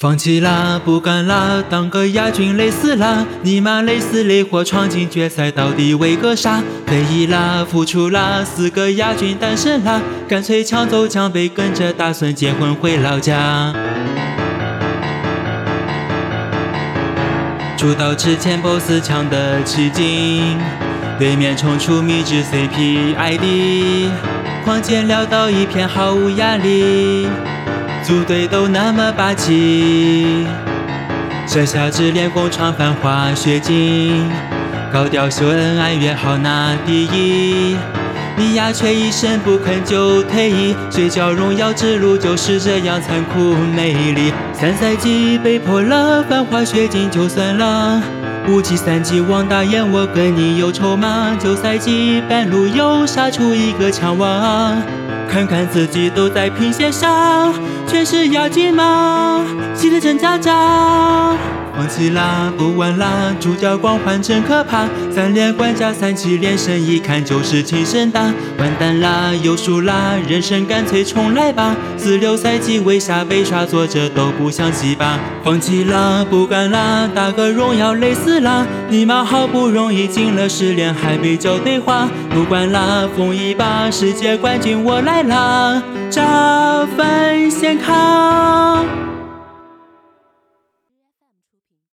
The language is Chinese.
放弃啦，不干啦，当个亚军累死啦！尼玛累死累活闯进决赛，到底为个啥？退役啦，付出啦，四个亚军单身啦，干脆抢走奖杯，跟着大孙结婚回老家。出道之前，BOSS 抢得起劲，对面冲出秘制 CP ID，狂剑撂倒一片，毫无压力。组队都那么霸气，设下只练功闯繁华雪景，高调秀恩爱约好拿第一。你呀却一声不吭就退役，睡觉荣耀之路就是这样残酷美丽。三赛季被迫了繁华雪景就算了，五季三季王大眼我跟你有筹码，九赛季半路又杀出一个强王。看看自己都在拼线上，全是亚军吗？气得真扎扎。放弃啦，不玩啦，主角光环真可怕。三连冠加三期连胜，一看就是亲生打。完蛋啦，又输啦，人生干脆重来吧。四六赛季为啥被刷，作者都不想记吧。放弃啦，不干啦，打个荣耀累死啦。尼玛好不容易进了十连，还被叫对话。不管啦，疯一把，世界冠军我来这份健康。